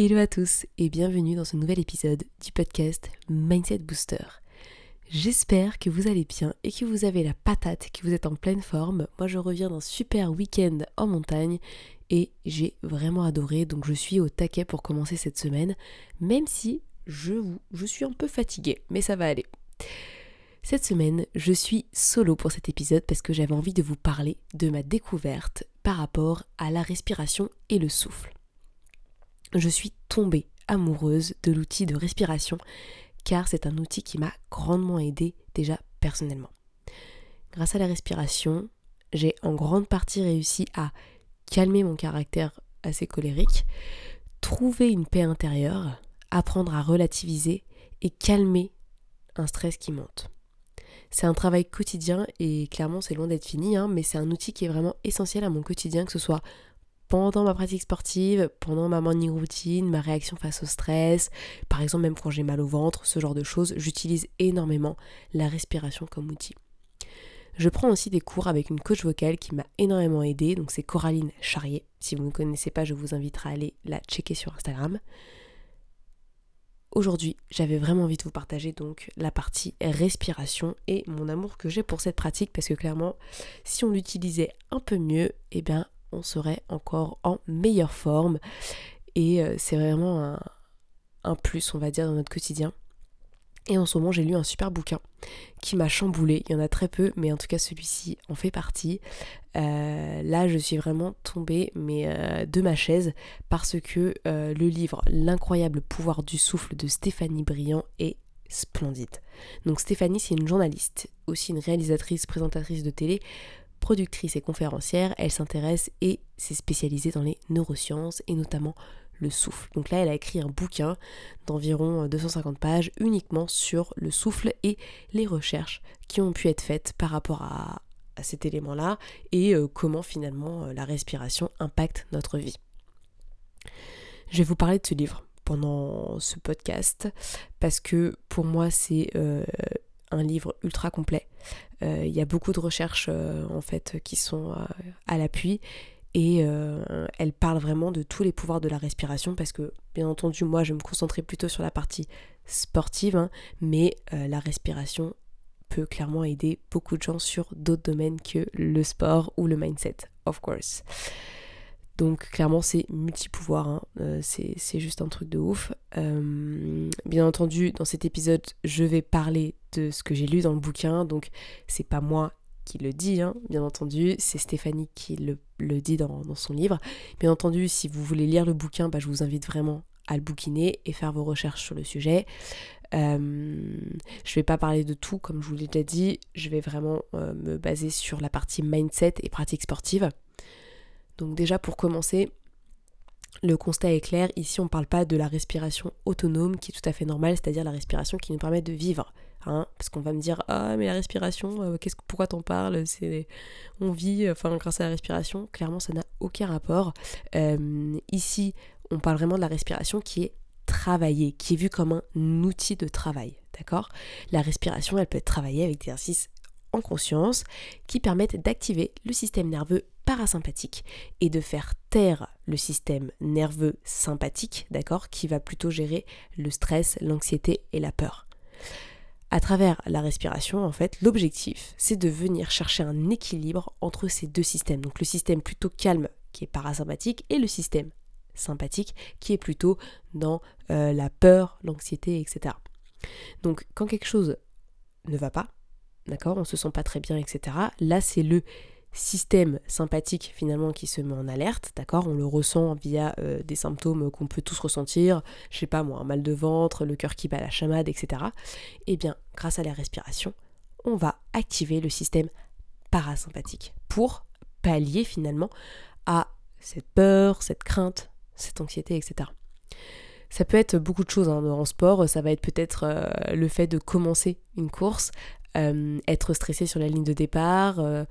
Hello à tous et bienvenue dans ce nouvel épisode du podcast Mindset Booster. J'espère que vous allez bien et que vous avez la patate, que vous êtes en pleine forme. Moi je reviens d'un super week-end en montagne et j'ai vraiment adoré donc je suis au taquet pour commencer cette semaine même si je, je suis un peu fatiguée mais ça va aller. Cette semaine je suis solo pour cet épisode parce que j'avais envie de vous parler de ma découverte par rapport à la respiration et le souffle je suis tombée amoureuse de l'outil de respiration car c'est un outil qui m'a grandement aidé déjà personnellement. Grâce à la respiration, j'ai en grande partie réussi à calmer mon caractère assez colérique, trouver une paix intérieure, apprendre à relativiser et calmer un stress qui monte. C'est un travail quotidien et clairement c'est loin d'être fini, hein, mais c'est un outil qui est vraiment essentiel à mon quotidien, que ce soit pendant ma pratique sportive, pendant ma morning routine, ma réaction face au stress, par exemple même quand j'ai mal au ventre, ce genre de choses, j'utilise énormément la respiration comme outil. Je prends aussi des cours avec une coach vocale qui m'a énormément aidé, donc c'est Coraline Charrier. Si vous ne connaissez pas, je vous inviterai à aller la checker sur Instagram. Aujourd'hui, j'avais vraiment envie de vous partager donc la partie respiration et mon amour que j'ai pour cette pratique parce que clairement, si on l'utilisait un peu mieux, eh bien on serait encore en meilleure forme. Et euh, c'est vraiment un, plus, on va dire, dans notre quotidien. Et en ce moment, j'ai lu un super bouquin qui m'a chamboulé. Il y en a très peu, mais en tout cas, celui-ci en fait partie. Euh, là, je suis vraiment tombée euh, de ma chaise parce que le livre L'incroyable pouvoir du souffle de Stéphanie Briand est splendide. Donc Stéphanie, c'est une journaliste, aussi une réalisatrice, présentatrice de télé, productrice et conférencière, elle s'intéresse et s'est spécialisée dans les neurosciences et notamment le souffle. Donc là, elle a écrit un bouquin d'environ 250 pages uniquement sur le souffle et les recherches qui ont pu être faites par rapport à, cet élément-là et euh, comment finalement euh, la respiration impacte notre vie. Je vais vous parler de ce livre pendant ce podcast parce que pour moi c'est euh, un livre ultra complet. Euh, il y a beaucoup de recherches euh, en fait qui sont euh, à l'appui et elle parle vraiment de tous les pouvoirs de la respiration parce que bien entendu moi je me concentrais plutôt sur la partie sportive hein, mais la respiration peut clairement aider beaucoup de gens sur d'autres domaines que le sport ou le mindset of course. Donc clairement c'est multi-pouvoir, hein. euh, c'est juste un truc de ouf. Euh, bien entendu dans cet épisode je vais parler de ce que j'ai lu dans le bouquin, donc c'est pas moi qui le dis, hein, bien entendu, c'est Stéphanie qui le, dit dans, son livre. Bien entendu si vous voulez lire le bouquin, bah, je vous invite vraiment à le bouquiner et faire vos recherches sur le sujet. Euh, je vais pas parler de tout comme je vous l'ai déjà dit, je vais vraiment me baser sur la partie mindset et pratique sportive. Donc déjà pour commencer, le constat est clair, ici on ne parle pas de la respiration autonome qui est tout à fait normale, c'est-à-dire la respiration qui nous permet de vivre. Hein, parce qu'on va me dire ah mais la respiration euh, qu'est-ce pourquoi t'en parles? On vit enfin grâce à la respiration. Clairement ça n'a aucun rapport. Euh, ici on parle vraiment de la respiration qui est travaillée qui est vue comme un outil de travail d'accord? La respiration elle peut être travaillée avec des exercices en conscience qui permettent d'activer le système nerveux parasympathique et de faire taire le système nerveux sympathique, d'accord, qui va plutôt gérer le stress, l'anxiété et la peur. À travers la respiration, en fait, l'objectif, c'est de venir chercher un équilibre entre ces deux systèmes. Donc le système plutôt calme qui est parasympathique et le système sympathique qui est plutôt dans euh, la peur, l'anxiété, etc. Donc quand quelque chose ne va pas, d'accord, on se sent pas très bien, etc. Là, c'est le système sympathique finalement qui se met en alerte, d'accord? On le ressent via euh, des symptômes qu'on peut tous ressentir, je sais pas moi, un mal de ventre, le cœur qui bat la chamade, etc. Eh bien, grâce à la respiration, on va activer le système parasympathique pour pallier finalement à cette peur, cette crainte, cette anxiété, etc. Ça peut être beaucoup de choses hein. en sport, ça va être peut-être euh, le fait de commencer une course, euh, être stressé sur la ligne de départ, euh,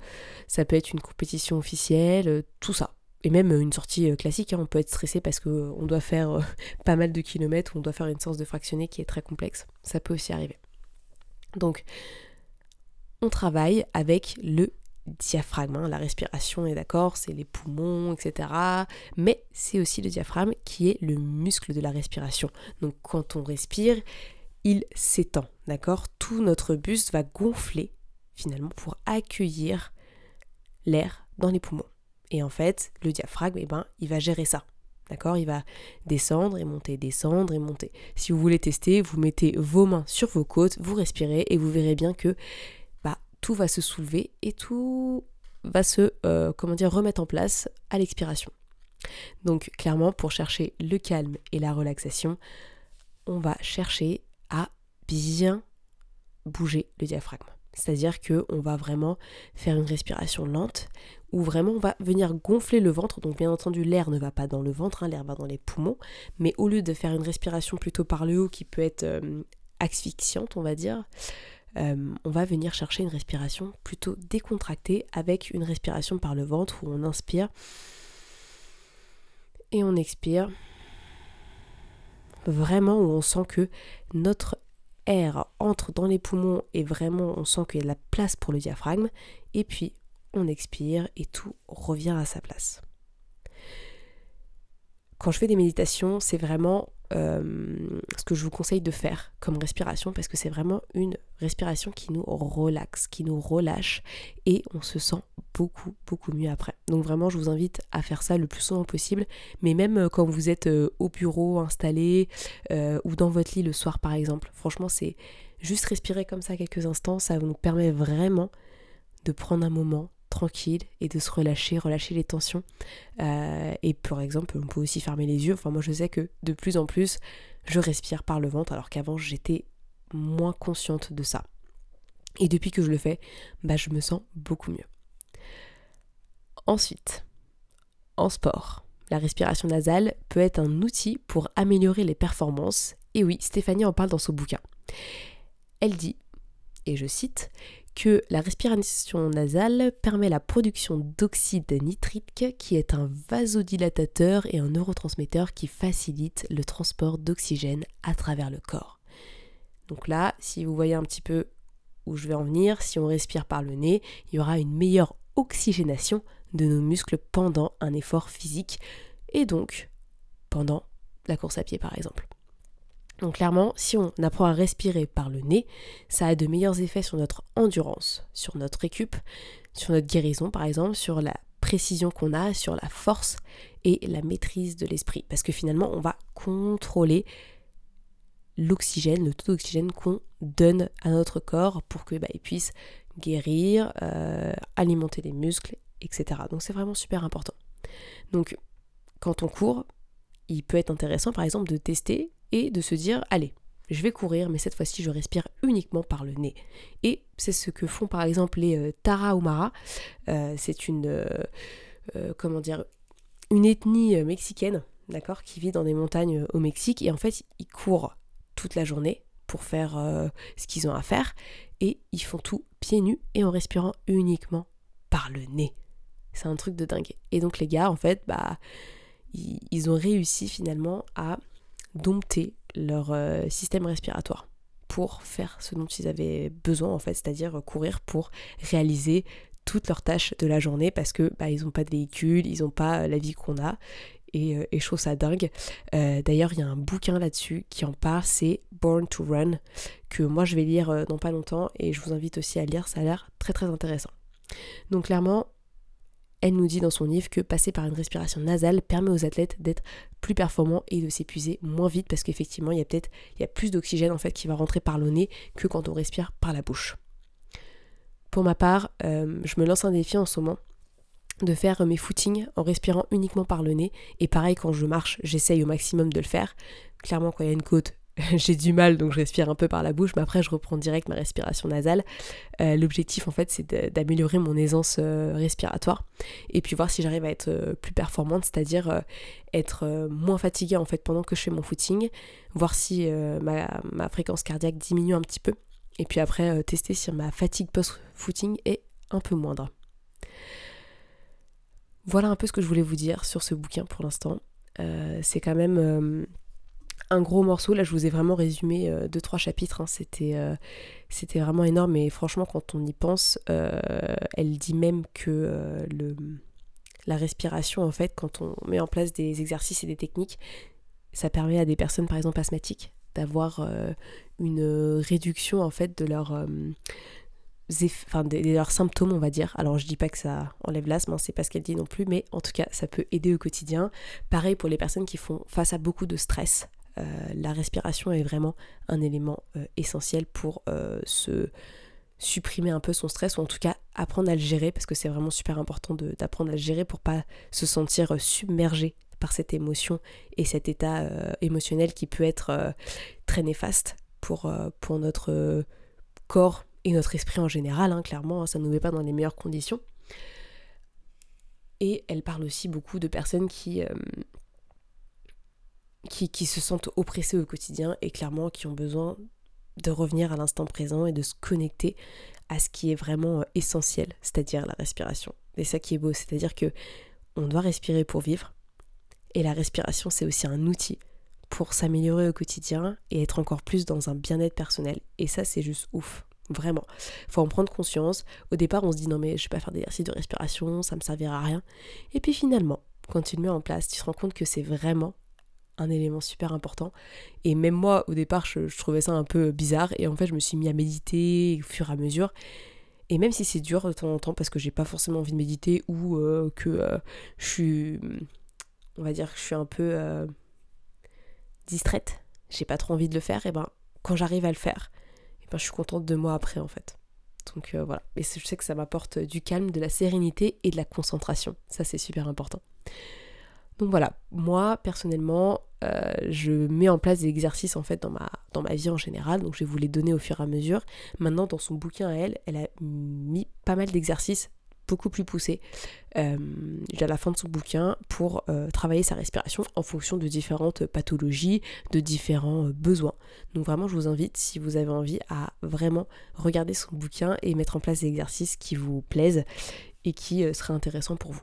ça peut être une compétition officielle, tout ça. Et même une sortie classique, hein. on peut être stressé parce qu'on doit faire pas mal de kilomètres, on doit faire une séance de fractionné qui est très complexe. Ça peut aussi arriver. Donc, on travaille avec le diaphragme. Hein. La respiration est d'accord, c'est les poumons, etc. Mais c'est aussi le diaphragme qui est le muscle de la respiration. Donc quand on respire, il s'étend, d'accord? Tout notre buste va gonfler finalement pour accueillir l'air dans les poumons. Et en fait, le diaphragme, eh ben, il va gérer ça. D'accord? Il va descendre et monter, descendre et monter. Si vous voulez tester, vous mettez vos mains sur vos côtes, vous respirez et vous verrez bien que tout va se soulever et tout va se euh, comment dire remettre en place à l'expiration. Donc clairement pour chercher le calme et la relaxation, on va chercher bien bouger le diaphragme. C'est-à-dire que on va vraiment faire une respiration lente où vraiment on va venir gonfler le ventre. Donc bien entendu l'air ne va pas dans le ventre, hein, l'air va dans les poumons, mais au lieu de faire une respiration plutôt par le haut qui peut être euh, asphyxiante, on va dire, euh, on va venir chercher une respiration plutôt décontractée avec une respiration par le ventre où on inspire et on expire. Vraiment où on sent que notre entre dans les poumons et vraiment on sent qu'il y a de la place pour le diaphragme. Et puis on expire et tout revient à sa place. Quand je fais des méditations, c'est vraiment euh, ce que je vous conseille de faire comme respiration parce que c'est vraiment une respiration qui nous relaxe, qui nous relâche et on se sent beaucoup beaucoup mieux après. Donc vraiment je vous invite à faire ça le plus souvent possible mais même euh, quand vous êtes euh, au bureau installé ou dans votre lit le soir par exemple. Franchement c'est juste respirer comme ça quelques instants, ça nous permet vraiment de prendre un moment tranquille et de se relâcher, relâcher les tensions. Euh, et par exemple, on peut aussi fermer les yeux. Enfin, moi, je sais que de plus en plus, je respire par le ventre, alors qu'avant, j'étais moins consciente de ça. Et depuis que je le fais, bah, je me sens beaucoup mieux. Ensuite, en sport, la respiration nasale peut être un outil pour améliorer les performances. Et oui, Stéphanie en parle dans son bouquin. Elle dit, et je cite, que la respiration nasale permet la production d'oxyde nitrique qui est un vasodilatateur et un neurotransmetteur qui facilite le transport d'oxygène à travers le corps. Donc là, si vous voyez un petit peu où je vais en venir, si on respire par le nez, il y aura une meilleure oxygénation de nos muscles pendant un effort physique et donc pendant la course à pied par exemple. Donc clairement, si on apprend à respirer par le nez, ça a de meilleurs effets sur notre endurance, sur notre récup, sur notre guérison par exemple, sur la précision qu'on a, sur la force et la maîtrise de l'esprit. Parce que finalement, on va contrôler l'oxygène, le taux d'oxygène qu'on donne à notre corps pour qu'il bah, puisse guérir, euh, alimenter les muscles, etc. Donc c'est vraiment super important. Donc quand on court, il peut être intéressant par exemple de tester et de se dire allez, je vais courir, mais cette fois-ci je respire uniquement par le nez. Et c'est ce que font par exemple les euh. Euh, c'est une euh, comment dire une ethnie mexicaine, d'accord, qui vit dans des montagnes au Mexique et en fait ils courent toute la journée pour faire ce qu'ils ont à faire et ils font tout pieds nus et en respirant uniquement par le nez. C'est un truc de dingue. Et donc les gars en fait bah ils ont réussi finalement à dompter leur euh, système respiratoire pour faire ce dont ils avaient besoin en fait, c'est-à-dire courir pour réaliser toutes leurs tâches de la journée parce que bah, ils n'ont pas de véhicule, ils n'ont pas la vie qu'on a et, euh, et je trouve ça dingue. Euh, d'ailleurs, il y a un bouquin là-dessus qui en parle, c'est Born to Run, que moi je vais lire dans pas longtemps et je vous invite aussi à lire, ça a l'air très très intéressant. Donc clairement, elle nous dit dans son livre que passer par une respiration nasale permet aux athlètes d'être plus performants et de s'épuiser moins vite parce qu'effectivement il y a peut-être plus d'oxygène en fait qui va rentrer par le nez que quand on respire par la bouche. Pour ma part, euh, je me lance un défi en ce moment de faire mes footings en respirant uniquement par le nez et pareil quand je marche j'essaye au maximum de le faire. Clairement quand il y a une côte j'ai du mal, donc je respire un peu par la bouche, mais après je reprends direct ma respiration nasale. Euh, l'objectif en fait c'est d'améliorer mon aisance euh, respiratoire et puis voir si j'arrive à être euh, plus performante, c'est-à-dire être moins fatiguée en fait pendant que je fais mon footing, voir si ma, ma, fréquence cardiaque diminue un petit peu et puis après tester si ma fatigue post-footing est un peu moindre. Voilà un peu ce que je voulais vous dire sur ce bouquin pour l'instant. c'est quand même un gros morceau. Là, je vous ai vraiment résumé euh, deux, trois chapitres. Hein. C'était, euh, c'était vraiment énorme. Et franchement, quand on y pense, euh, elle dit même que le, la respiration, en fait, quand on met en place des exercices et des techniques, ça permet à des personnes, par exemple, asthmatiques, d'avoir une réduction, en fait, de, leurs symptômes, on va dire. Alors, je dis pas que ça enlève l'asthme, hein, c'est pas ce qu'elle dit non plus, mais en tout cas, ça peut aider au quotidien. Pareil pour les personnes qui font face à beaucoup de stress, euh, la respiration est vraiment un élément euh, essentiel pour euh, se supprimer un peu son stress ou en tout cas apprendre à le gérer parce que c'est vraiment super important d'apprendre à le gérer pour pas se sentir submergé par cette émotion et cet état émotionnel qui peut être très néfaste pour, notre corps et notre esprit en général, hein, clairement, hein, ça ne nous met pas dans les meilleures conditions. Et elle parle aussi beaucoup de personnes qui, qui, se sentent oppressés au quotidien et clairement qui ont besoin de revenir à l'instant présent et de se connecter à ce qui est vraiment euh, essentiel, c'est-à-dire la respiration. Et ça qui est beau, c'est-à-dire que on doit respirer pour vivre et la respiration c'est aussi un outil pour s'améliorer au quotidien et être encore plus dans un bien-être personnel. Et ça c'est juste ouf. Vraiment. Faut en prendre conscience. Au départ, on se dit non mais je vais pas faire d'exercice de respiration, ça me servira à rien. Et puis finalement, quand tu le mets en place, tu te rends compte que c'est vraiment un élément super important. Et même moi, au départ, je, trouvais ça un peu bizarre. Et en fait, je me suis mis à méditer au fur et à mesure. Et même si c'est dur de temps en temps, parce que j'ai pas forcément envie de méditer ou euh, que euh, je suis. On va dire que je suis un peu euh, distraite, j'ai pas trop envie de le faire, et ben quand j'arrive à le faire, et ben je suis contente de moi après en fait. Donc voilà. Et je sais que ça m'apporte du calme, de la sérénité et de la concentration. Ça c'est super important. Donc voilà, moi personnellement, euh, je mets en place des exercices en fait dans ma, vie en général, donc je vais vous les donner au fur et à mesure. Maintenant, dans son bouquin à elle, elle a mis pas mal d'exercices beaucoup plus poussés euh, à la fin de son bouquin pour euh, travailler sa respiration en fonction de différentes pathologies, de différents besoins. Donc vraiment, je vous invite, si vous avez envie, à vraiment regarder son bouquin et mettre en place des exercices qui vous plaisent et qui seraient intéressants pour vous.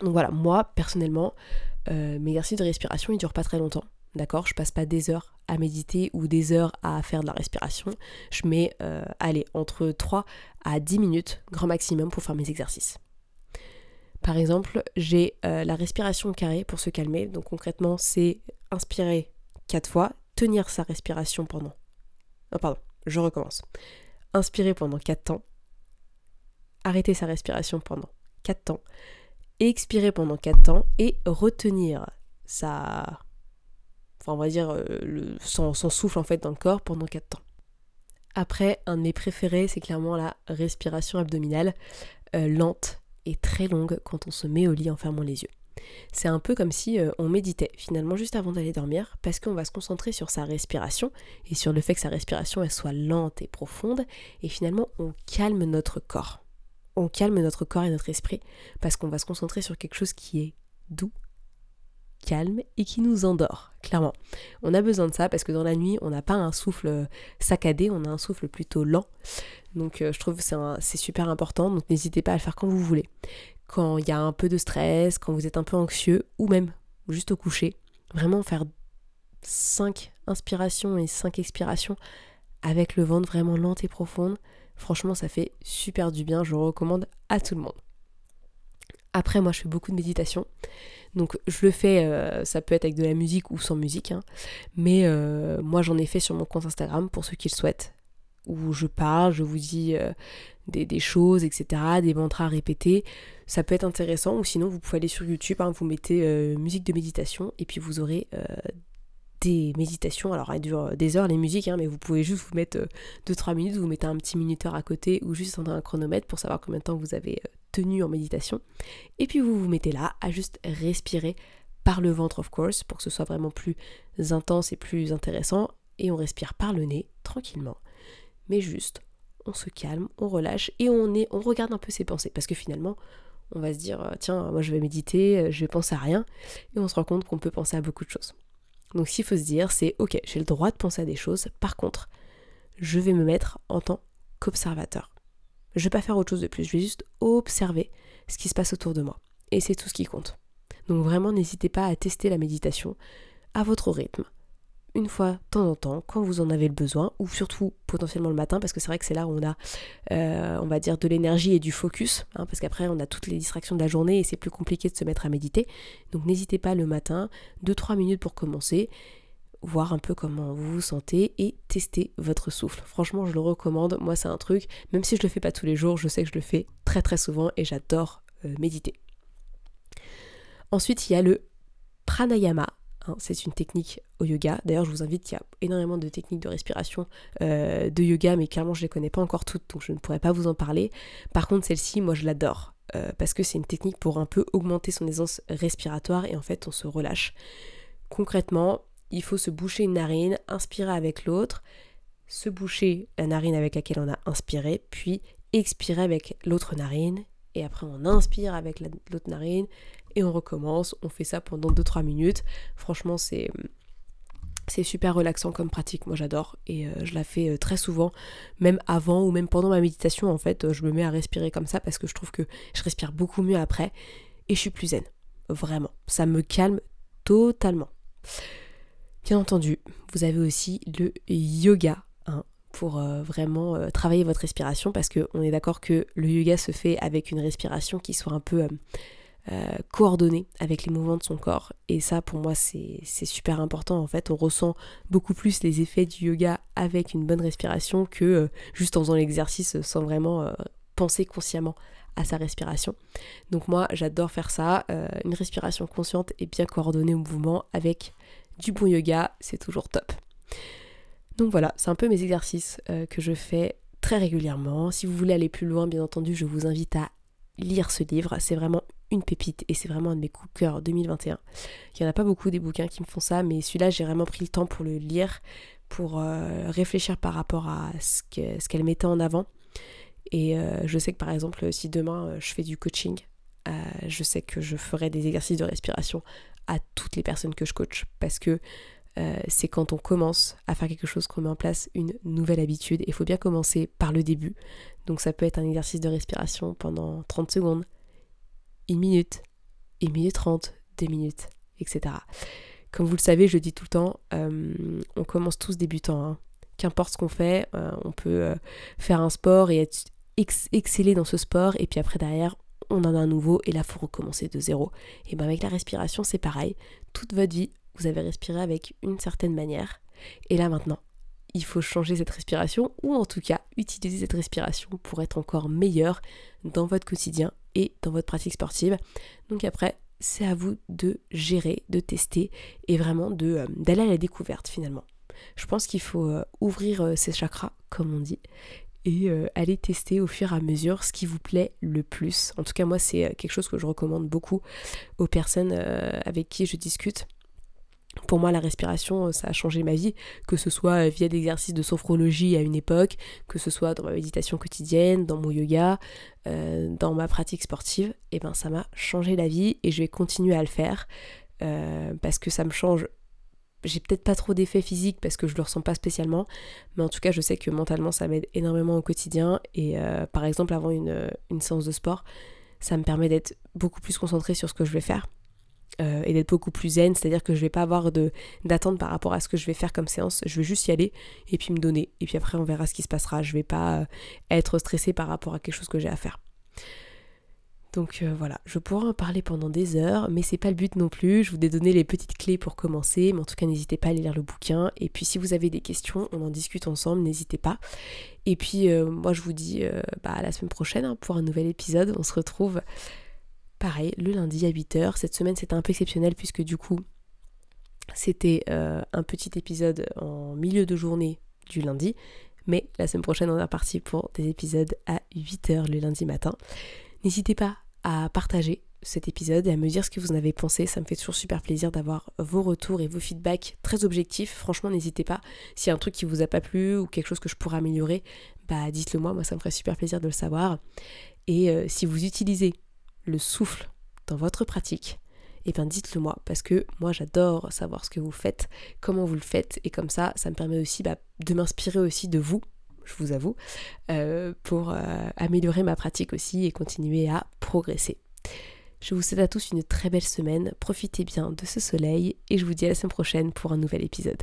Donc voilà, moi personnellement, euh, mes exercices de respiration ils durent pas très longtemps. D'accord? Je passe pas des heures à méditer ou des heures à faire de la respiration. Je mets, euh, allez, entre 3 à 10 minutes, grand maximum, pour faire mes exercices. Par exemple, j'ai euh, la respiration carrée pour se calmer. Donc concrètement, c'est inspirer 4 fois, tenir sa respiration pendant... Oh, pardon, je recommence. Inspirer pendant 4 temps, arrêter sa respiration pendant 4 temps, expirer pendant 4 temps et retenir sa. Enfin, on va dire euh, son, souffle en fait dans le corps pendant 4 temps. Après, un de mes préférés, c'est clairement la respiration abdominale, euh, lente et très longue quand on se met au lit en fermant les yeux. C'est un peu comme si euh, on méditait finalement juste avant d'aller dormir parce qu'on va se concentrer sur sa respiration et sur le fait que sa respiration soit lente et profonde et finalement on calme notre corps on calme notre corps et notre esprit parce qu'on va se concentrer sur quelque chose qui est doux, calme et qui nous endort, clairement. On a besoin de ça parce que dans la nuit, on n'a pas un souffle saccadé, on a un souffle plutôt lent. Donc euh, je trouve que c'est super important, donc n'hésitez pas à le faire quand vous voulez. Quand il y a un peu de stress, quand vous êtes un peu anxieux ou même juste au coucher, vraiment faire 5 inspirations et 5 expirations avec le ventre vraiment lente et profonde Franchement, ça fait super du bien, je recommande à tout le monde. Après, moi, je fais beaucoup de méditation. Donc, je le fais, euh, ça peut être avec de la musique ou sans musique. Hein. mais euh, moi, j'en ai fait sur mon compte Instagram pour ceux qui le souhaitent. Où je parle, je vous dis euh, des, choses, etc. Des mantras à répéter. Ça peut être intéressant. Ou sinon, vous pouvez aller sur YouTube, hein, vous mettez musique de méditation. Et puis, vous aurez des méditations. Alors, elles durent des heures les musiques, hein, mais vous pouvez juste vous mettre 2-3 euh, minutes, vous mettez un petit minuteur à côté ou juste un chronomètre pour savoir combien de temps vous avez euh, tenu en méditation. Et puis vous vous mettez là à juste respirer par le ventre, of course, pour que ce soit vraiment plus intense et plus intéressant. Et on respire par le nez, tranquillement. Mais juste, on se calme, on relâche et on, est, on regarde un peu ses pensées. Parce que finalement, on va se dire, euh, tiens, moi je vais méditer, euh, je vais penser à rien. Et on se rend compte qu'on peut penser à beaucoup de choses. Donc qu'il faut se dire, c'est, ok, j'ai le droit de penser à des choses. Par contre, je vais me mettre en tant qu'observateur. Je vais pas faire autre chose de plus, je vais juste observer ce qui se passe autour de moi. Et c'est tout ce qui compte. Donc vraiment, n'hésitez pas à tester la méditation à votre rythme, une fois de temps en temps, quand vous en avez le besoin, ou surtout potentiellement le matin, parce que c'est vrai que c'est là où on a, euh, on va dire, de l'énergie et du focus, hein, parce qu'après on a toutes les distractions de la journée et c'est plus compliqué de se mettre à méditer. Donc n'hésitez pas le matin, 2-3 minutes pour commencer, voir un peu comment vous vous sentez et tester votre souffle. Franchement, je le recommande. Moi, c'est un truc, même si je le fais pas tous les jours, je sais que je le fais très très souvent et j'adore euh, méditer. Ensuite, il y a le pranayama. Hein, c'est une technique au yoga. D'ailleurs, je vous invite, il y a énormément de techniques de respiration euh, de yoga, mais clairement, je ne les connais pas encore toutes, donc je ne pourrais pas vous en parler. Par contre, celle-ci, moi, je l'adore. Euh, parce que c'est une technique pour un peu augmenter son aisance respiratoire et en fait, on se relâche. Concrètement, il faut se boucher une narine, inspirer avec l'autre, se boucher la narine avec laquelle on a inspiré, puis expirer avec l'autre narine, et après on inspire avec l'autre narine, et on recommence. On fait ça pendant 2-3 minutes. Franchement, c'est c'est super relaxant comme pratique, moi j'adore et euh, je la fais euh, très souvent, même avant ou même pendant ma méditation en fait, euh, je me mets à respirer comme ça parce que je trouve que je respire beaucoup mieux après et je suis plus zen, vraiment, ça me calme totalement. Bien entendu, vous avez aussi le yoga hein, pour vraiment travailler votre respiration parce qu'on est d'accord que le yoga se fait avec une respiration qui soit un peu euh, coordonné avec les mouvements de son corps. Et ça, pour moi, c'est super important. En fait, on ressent beaucoup plus les effets du yoga avec une bonne respiration que euh, juste en faisant l'exercice sans vraiment euh, penser consciemment à sa respiration. Donc moi, j'adore faire ça. une respiration consciente et bien coordonnée au mouvement avec du bon yoga, c'est toujours top. Donc voilà, c'est un peu mes exercices que je fais très régulièrement. Si vous voulez aller plus loin, bien entendu, je vous invite à lire ce livre. C'est vraiment une pépite et c'est vraiment un de mes coups de cœur 2021. Il n'y en a pas beaucoup des bouquins qui me font ça, mais celui-là j'ai vraiment pris le temps pour le lire, pour euh, réfléchir par rapport à ce qu'elle mettait en avant. Et euh, je sais que par exemple si demain euh, je fais du coaching, je sais que je ferai des exercices de respiration à toutes les personnes que je coach parce que c'est quand on commence à faire quelque chose qu'on met en place une nouvelle habitude. Il faut bien commencer par le début. Donc ça peut être un exercice de respiration pendant 30 secondes, une minute, une minute trente, deux minutes, etc. Comme vous le savez, je dis tout le temps, euh, on commence tous débutants. Hein. Qu'importe ce qu'on fait, euh, on peut euh, faire un sport et être exceller dans ce sport, et puis après derrière, on en a un nouveau, et là, faut recommencer de zéro. Et bien avec la respiration, c'est pareil. Toute votre vie, vous avez respiré avec une certaine manière, et là maintenant, il faut changer cette respiration ou en tout cas utiliser cette respiration pour être encore meilleur dans votre quotidien et dans votre pratique sportive. Donc après, c'est à vous de gérer, de tester et vraiment euh, d'aller à la découverte finalement. Je pense qu'il faut euh, ouvrir ses euh, chakras, comme on dit, et aller tester au fur et à mesure ce qui vous plaît le plus. En tout cas, moi, c'est quelque chose que je recommande beaucoup aux personnes avec qui je discute pour moi, la respiration, euh, ça a changé ma vie, que ce soit euh, via des exercices de sophrologie à une époque, que ce soit dans ma méditation quotidienne, dans mon yoga, euh, dans ma pratique sportive, et eh ben ça m'a changé la vie et je vais continuer à le faire parce que ça me change. J'ai peut-être pas trop d'effets physiques parce que je le ressens pas spécialement, mais en tout cas, je sais que mentalement, ça m'aide énormément au quotidien. Et par exemple, avant une, une séance de sport, ça me permet d'être beaucoup plus concentrée sur ce que je vais faire euh, et d'être beaucoup plus zen, c'est-à-dire que je vais pas avoir d'attente par rapport à ce que je vais faire comme séance, je vais juste y aller et puis me donner, et puis après on verra ce qui se passera, je vais pas euh, être stressée par rapport à quelque chose que j'ai à faire. Donc euh, voilà, je pourrais en parler pendant des heures, mais c'est pas le but non plus. Je vous ai donné les petites clés pour commencer, mais en tout cas n'hésitez pas à aller lire le bouquin. Et puis si vous avez des questions, on en discute ensemble, n'hésitez pas. Et puis moi je vous dis bah, à la semaine prochaine hein, pour un nouvel épisode. On se retrouve pareil, le lundi à 8h. Cette semaine c'était un peu exceptionnel puisque du coup c'était euh, un petit épisode en milieu de journée du lundi. Mais la semaine prochaine on est reparti pour des épisodes à 8h le lundi matin. N'hésitez pas à partager cet épisode et à me dire ce que vous en avez pensé. Ça me fait toujours super plaisir d'avoir vos retours et vos feedbacks très objectifs. Franchement, n'hésitez pas. S'il y a un truc qui vous a pas plu ou quelque chose que je pourrais améliorer, bah dites-le moi. Moi, ça me ferait super plaisir de le savoir. Et euh, si vous utilisez le souffle dans votre pratique, eh bien dites-le moi parce que moi j'adore savoir ce que vous faites, comment vous le faites et comme ça ça me permet aussi bah, de m'inspirer aussi de vous, je vous avoue, euh, pour euh, améliorer ma pratique aussi et continuer à progresser. Je vous souhaite à tous une très belle semaine, profitez bien de ce soleil et je vous dis à la semaine prochaine pour un nouvel épisode.